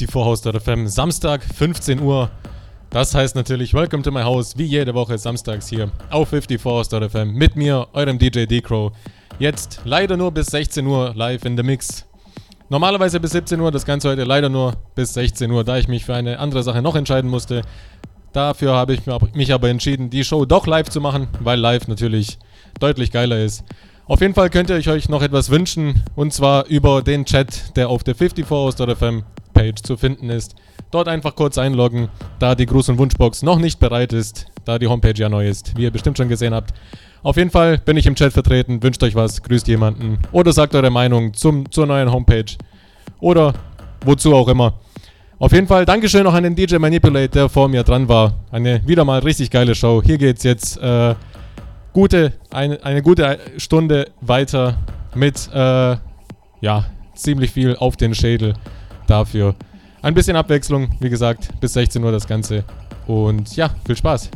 Ja, 54 House.fm, Samstag, 15 Uhr. Das heißt natürlich Welcome to my house, wie jede Woche samstags hier auf 54 House.fm mit mir, eurem DJ D-Crow. Jetzt leider nur bis 16 Uhr live in the Mix. Normalerweise bis 17 Uhr, das Ganze heute leider nur bis 16 Uhr, da ich mich für eine andere Sache noch entscheiden musste. Dafür habe ich mich aber entschieden, die Show doch live zu machen, weil live natürlich deutlich geiler ist. Auf jeden Fall könnt ihr euch noch etwas wünschen und zwar über den Chat, der auf der 54house.fm Page zu finden ist. Dort einfach kurz einloggen, da die Gruß- und Wunschbox noch nicht bereit ist, da die Homepage ja neu ist, wie ihr bestimmt schon gesehen habt. Auf jeden Fall bin ich im Chat vertreten, wünscht euch was, grüßt jemanden oder sagt eure Meinung zum, zur neuen Homepage oder wozu auch immer. Auf jeden Fall Dankeschön noch an den DJ Manipulate, der vor mir dran war. Eine wieder mal richtig geile Show. Hier geht's jetzt äh, gute, eine, eine gute Stunde weiter mit äh, ja, ziemlich viel auf den Schädel dafür. Ein bisschen Abwechslung, wie gesagt, bis 16 Uhr das Ganze. Und ja, viel Spaß.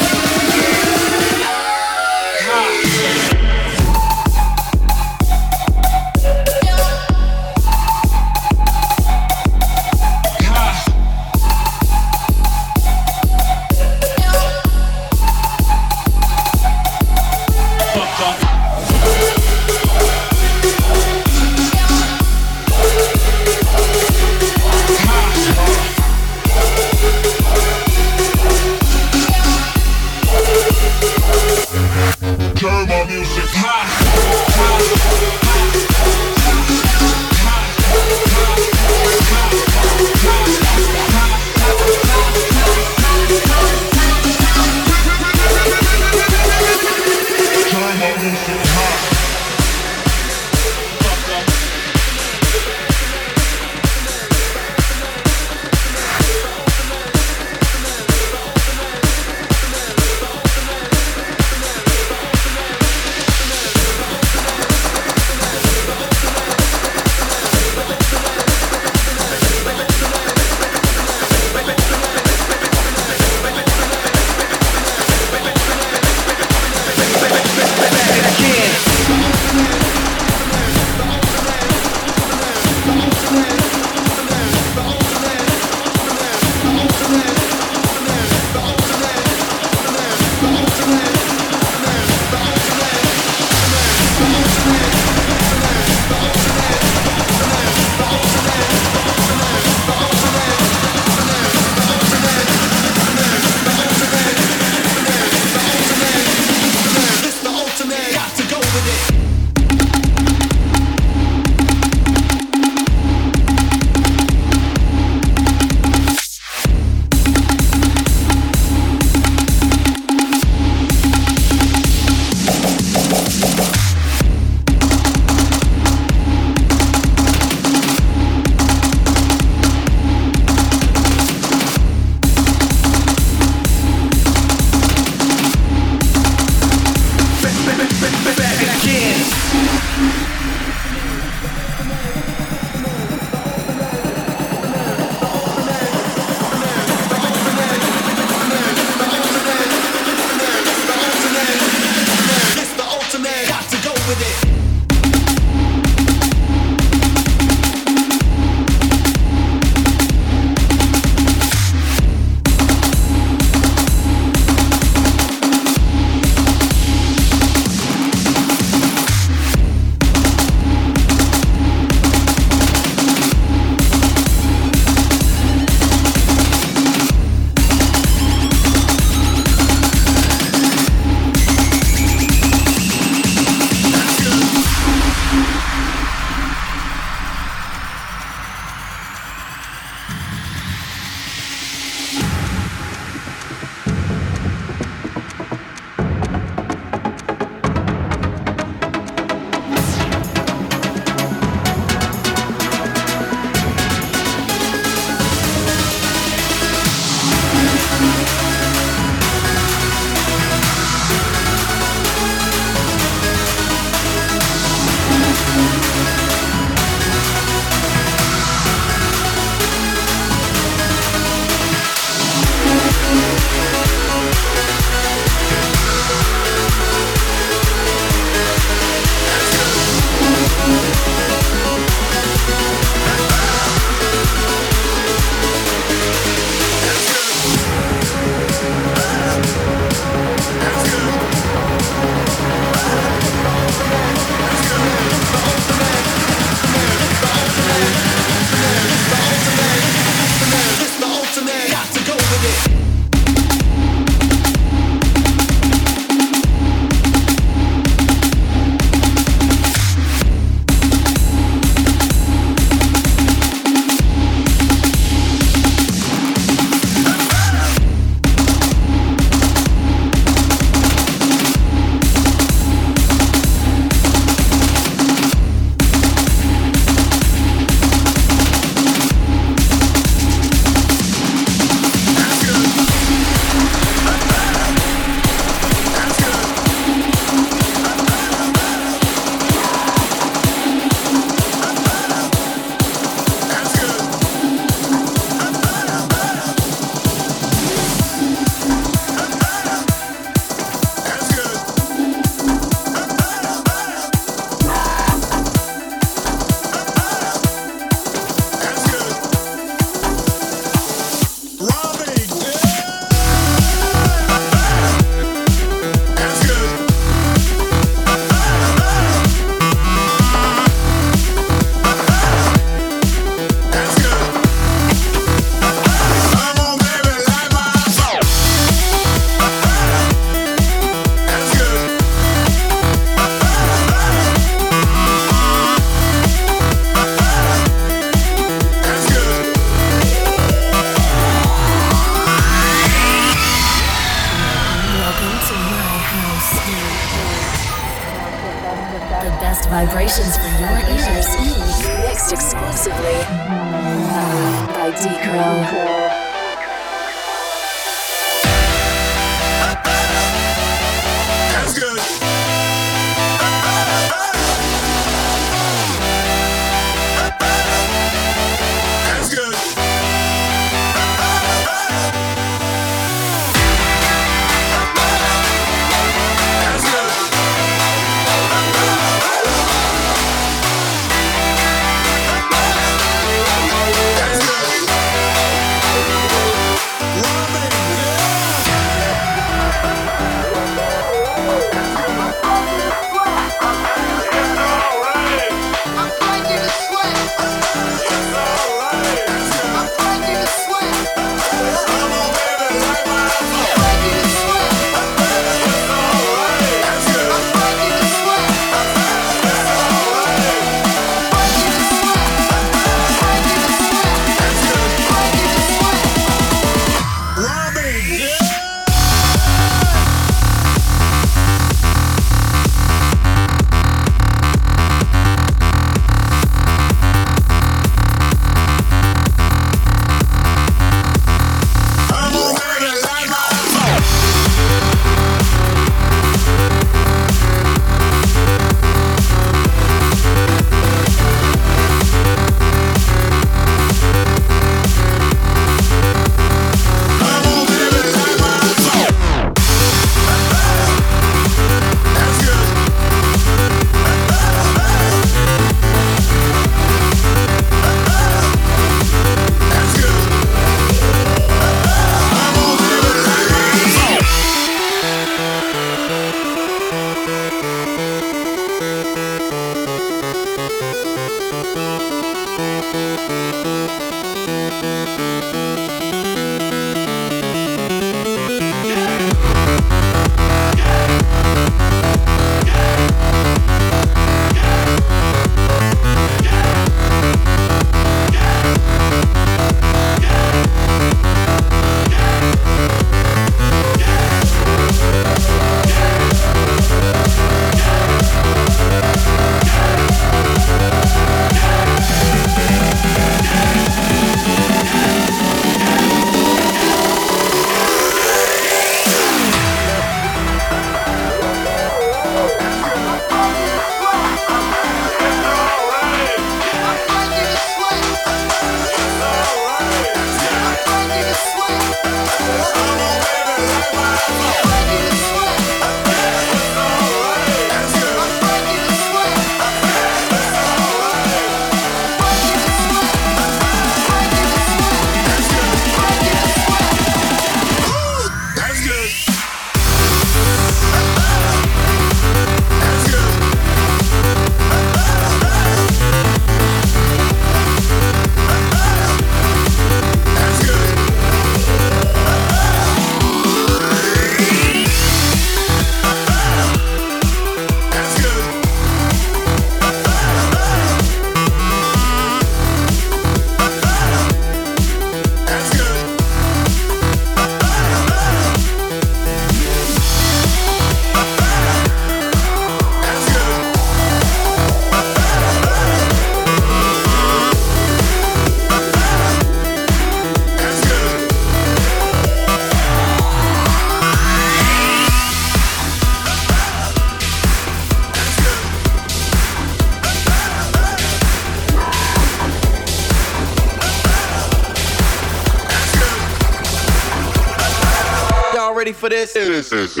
veces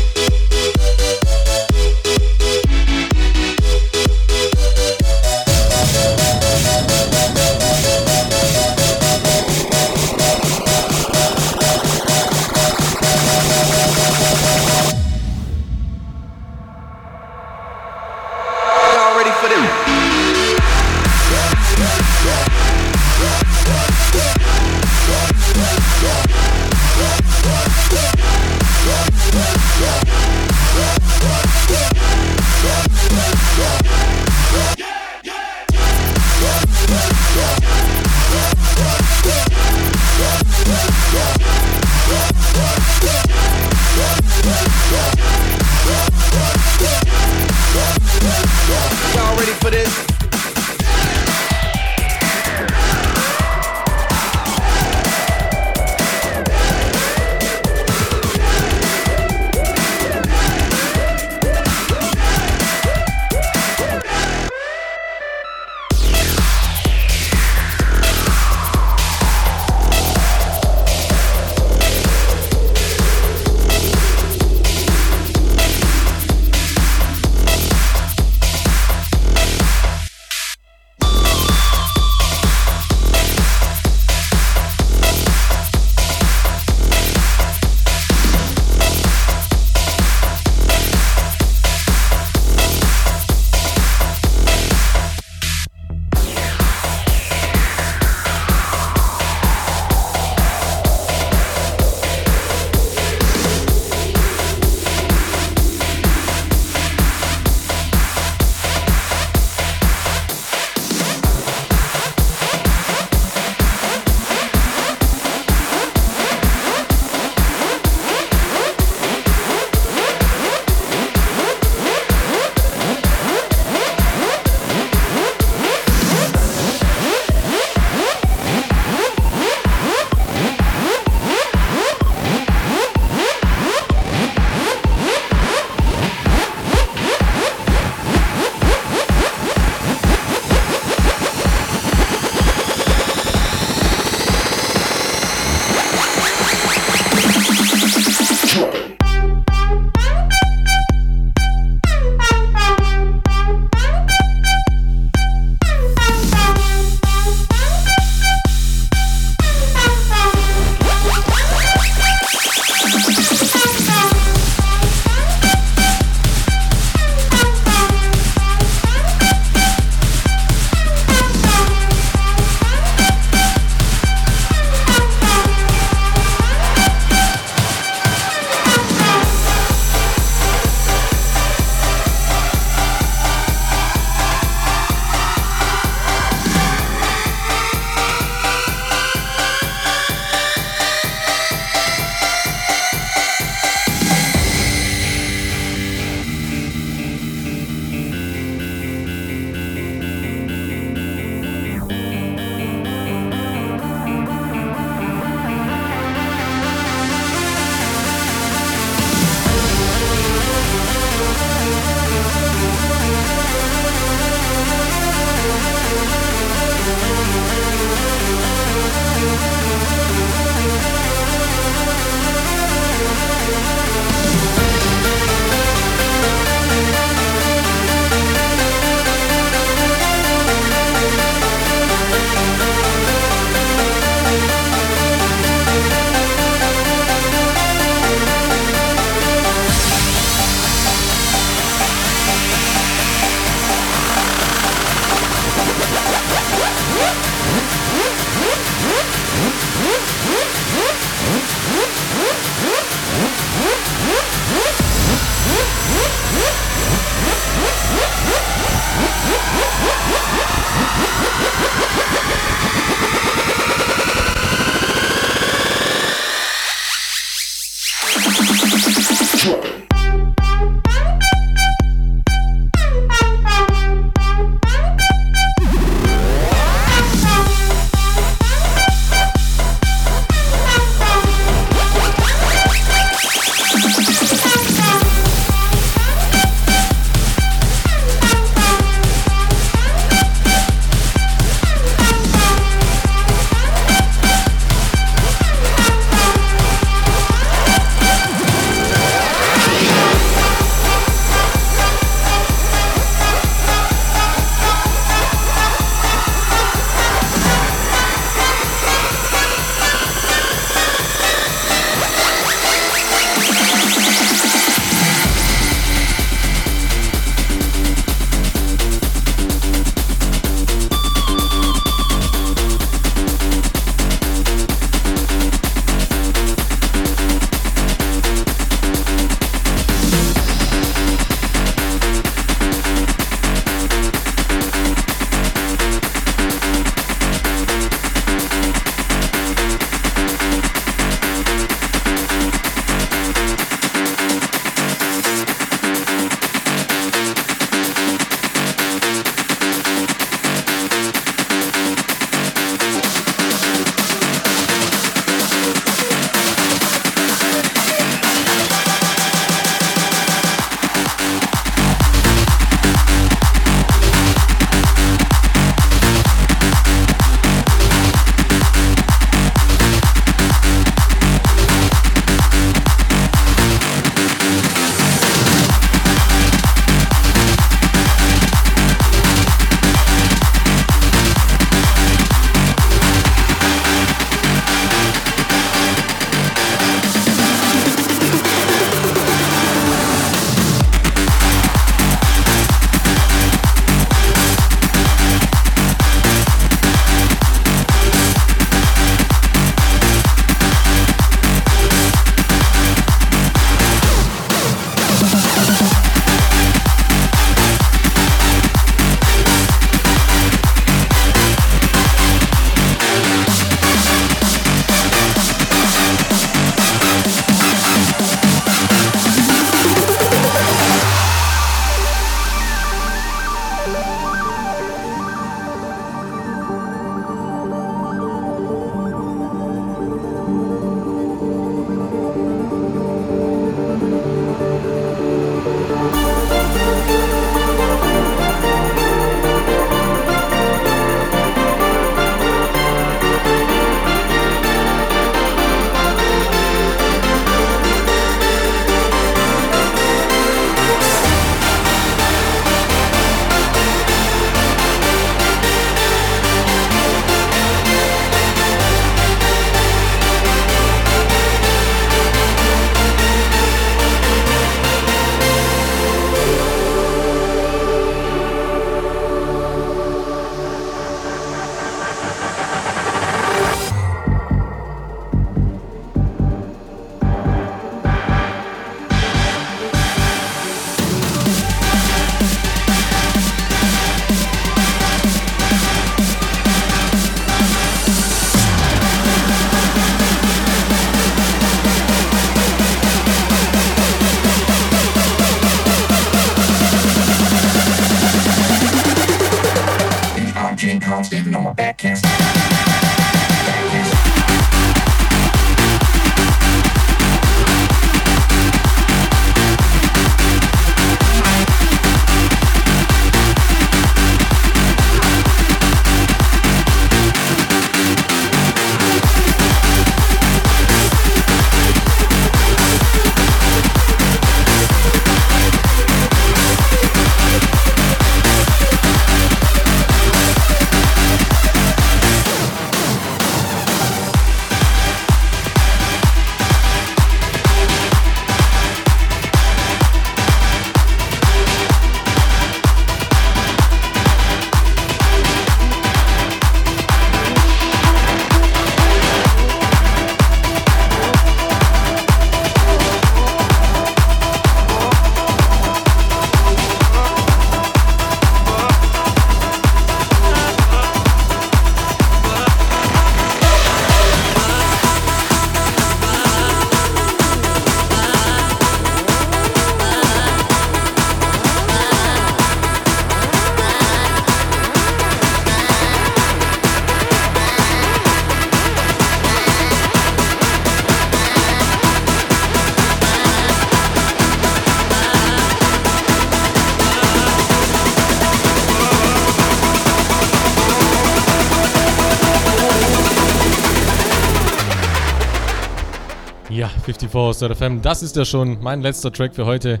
54 Star FM, das ist ja schon mein letzter Track für heute.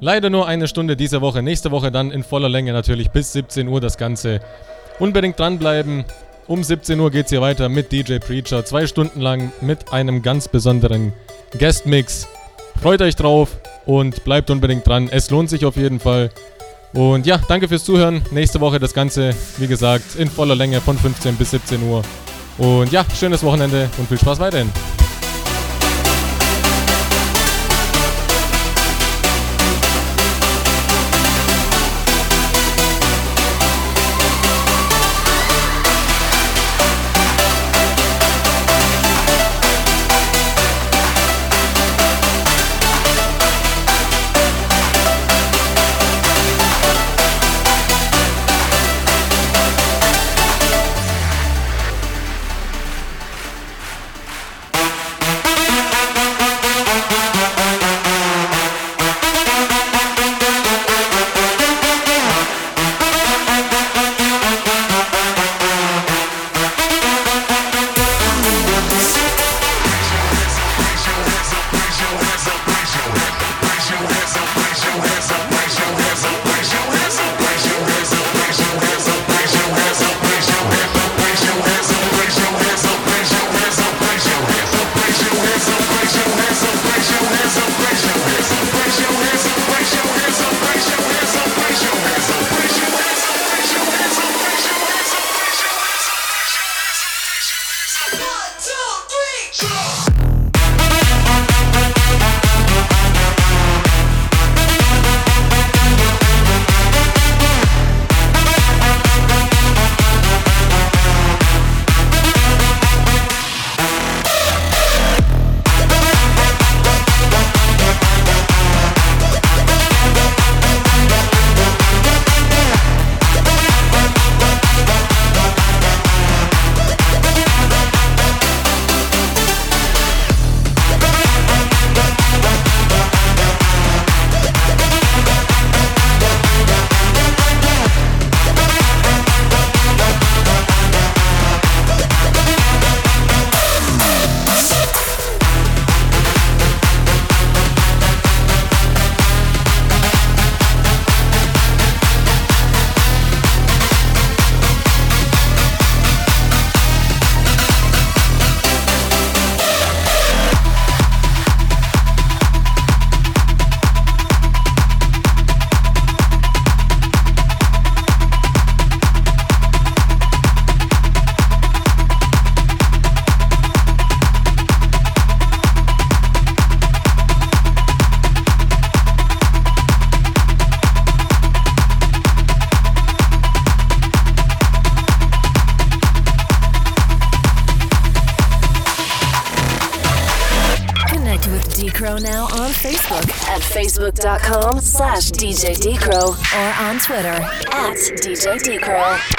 Leider nur eine Stunde diese Woche. Nächste Woche dann in voller Länge natürlich bis 17 Uhr das Ganze. Unbedingt dranbleiben. Um 17 Uhr geht es hier weiter mit DJ Preacher. Zwei Stunden lang mit einem ganz besonderen Guest-Mix. Freut euch drauf und bleibt unbedingt dran. Es lohnt sich auf jeden Fall. Und ja, danke fürs Zuhören. Nächste Woche das Ganze, wie gesagt, in voller Länge von 15 bis 17 Uhr. Und ja, schönes Wochenende und viel Spaß weiterhin. facebook.com slash DJ or on Twitter at DJ.